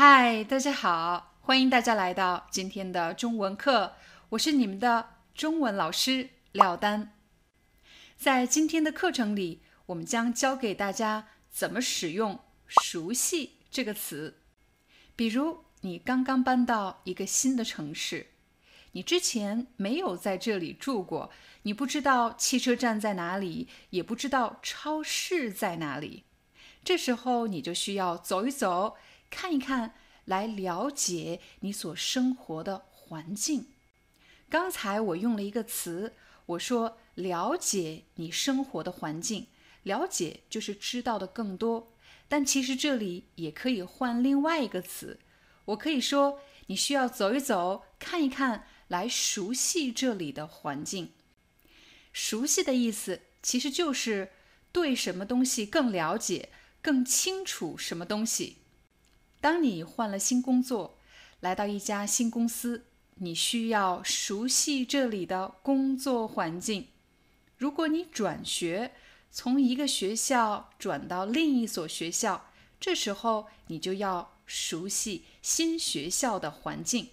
嗨，大家好，欢迎大家来到今天的中文课，我是你们的中文老师廖丹。在今天的课程里，我们将教给大家怎么使用“熟悉”这个词。比如，你刚刚搬到一个新的城市，你之前没有在这里住过，你不知道汽车站在哪里，也不知道超市在哪里，这时候你就需要走一走。看一看，来了解你所生活的环境。刚才我用了一个词，我说了解你生活的环境。了解就是知道的更多，但其实这里也可以换另外一个词。我可以说你需要走一走，看一看，来熟悉这里的环境。熟悉的意思其实就是对什么东西更了解、更清楚什么东西。当你换了新工作，来到一家新公司，你需要熟悉这里的工作环境。如果你转学，从一个学校转到另一所学校，这时候你就要熟悉新学校的环境。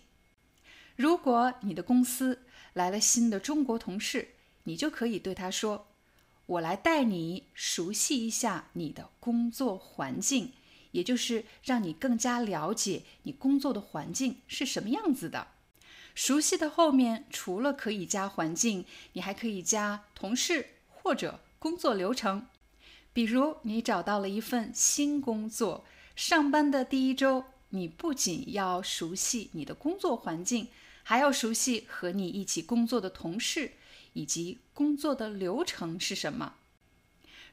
如果你的公司来了新的中国同事，你就可以对他说：“我来带你熟悉一下你的工作环境。”也就是让你更加了解你工作的环境是什么样子的。熟悉的后面除了可以加环境，你还可以加同事或者工作流程。比如你找到了一份新工作，上班的第一周，你不仅要熟悉你的工作环境，还要熟悉和你一起工作的同事以及工作的流程是什么。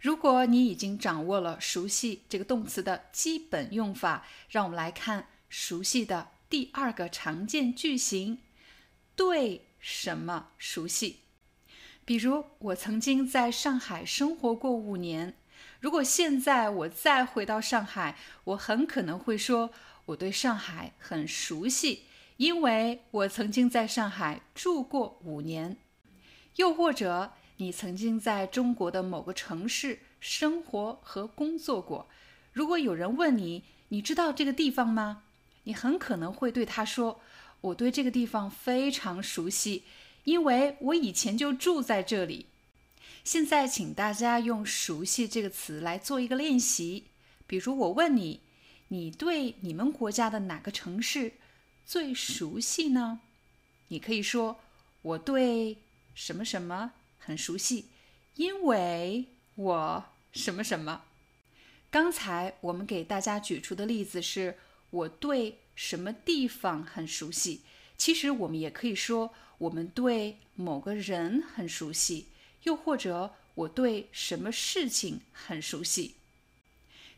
如果你已经掌握了“熟悉”这个动词的基本用法，让我们来看“熟悉”的第二个常见句型：对什么熟悉？比如，我曾经在上海生活过五年。如果现在我再回到上海，我很可能会说我对上海很熟悉，因为我曾经在上海住过五年。又或者，你曾经在中国的某个城市生活和工作过。如果有人问你，你知道这个地方吗？你很可能会对他说：“我对这个地方非常熟悉，因为我以前就住在这里。”现在，请大家用“熟悉”这个词来做一个练习。比如，我问你：“你对你们国家的哪个城市最熟悉呢？”你可以说：“我对什么什么。”很熟悉，因为我什么什么。刚才我们给大家举出的例子是我对什么地方很熟悉。其实我们也可以说我们对某个人很熟悉，又或者我对什么事情很熟悉。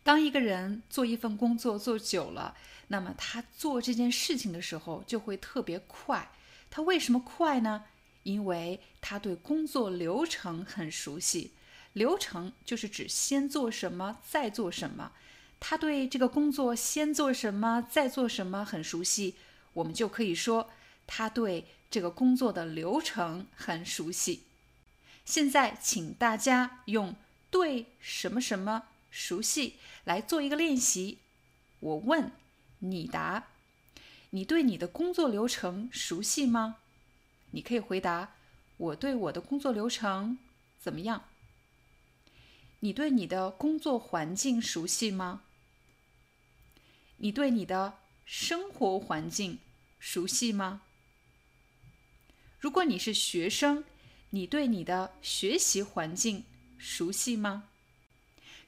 当一个人做一份工作做久了，那么他做这件事情的时候就会特别快。他为什么快呢？因为他对工作流程很熟悉，流程就是指先做什么再做什么。他对这个工作先做什么再做什么很熟悉，我们就可以说他对这个工作的流程很熟悉。现在，请大家用“对什么什么熟悉”来做一个练习。我问，你答。你对你的工作流程熟悉吗？你可以回答：“我对我的工作流程怎么样？”你对你的工作环境熟悉吗？你对你的生活环境熟悉吗？如果你是学生，你对你的学习环境熟悉吗？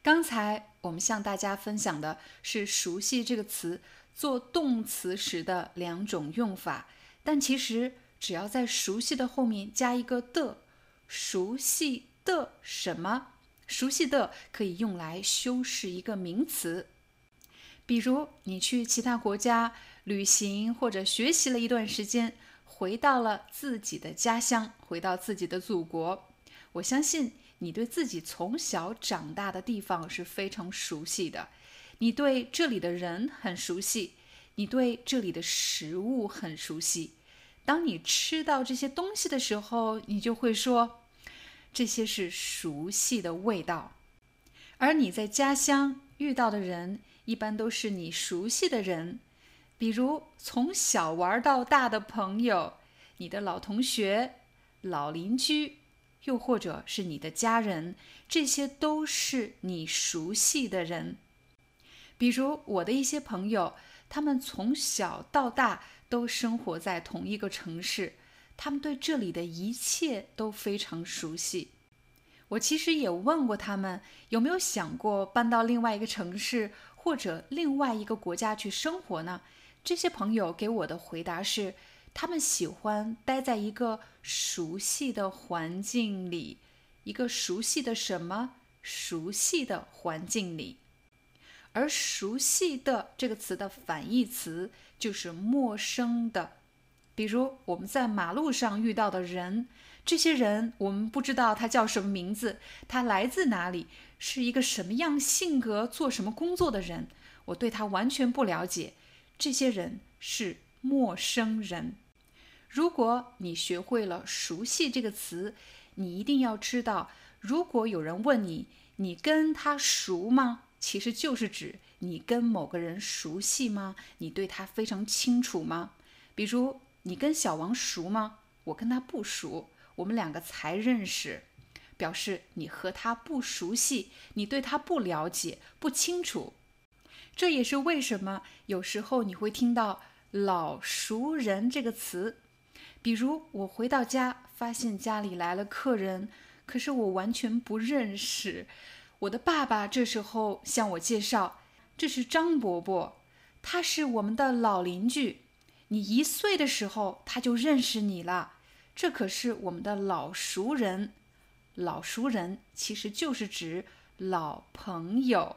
刚才我们向大家分享的是“熟悉”这个词做动词时的两种用法，但其实。只要在熟悉的后面加一个的，熟悉的什么？熟悉的可以用来修饰一个名词。比如你去其他国家旅行或者学习了一段时间，回到了自己的家乡，回到自己的祖国，我相信你对自己从小长大的地方是非常熟悉的，你对这里的人很熟悉，你对这里的食物很熟悉。当你吃到这些东西的时候，你就会说这些是熟悉的味道。而你在家乡遇到的人，一般都是你熟悉的人，比如从小玩到大的朋友、你的老同学、老邻居，又或者是你的家人，这些都是你熟悉的人。比如我的一些朋友，他们从小到大。都生活在同一个城市，他们对这里的一切都非常熟悉。我其实也问过他们有没有想过搬到另外一个城市或者另外一个国家去生活呢？这些朋友给我的回答是，他们喜欢待在一个熟悉的环境里，一个熟悉的什么？熟悉的环境里。而“熟悉的”这个词的反义词就是陌生的。比如我们在马路上遇到的人，这些人我们不知道他叫什么名字，他来自哪里，是一个什么样性格、做什么工作的人，我对他完全不了解。这些人是陌生人。如果你学会了“熟悉”这个词，你一定要知道，如果有人问你，你跟他熟吗？其实就是指你跟某个人熟悉吗？你对他非常清楚吗？比如你跟小王熟吗？我跟他不熟，我们两个才认识，表示你和他不熟悉，你对他不了解、不清楚。这也是为什么有时候你会听到“老熟人”这个词。比如我回到家，发现家里来了客人，可是我完全不认识。我的爸爸这时候向我介绍：“这是张伯伯，他是我们的老邻居。你一岁的时候他就认识你了，这可是我们的老熟人。老熟人其实就是指老朋友。”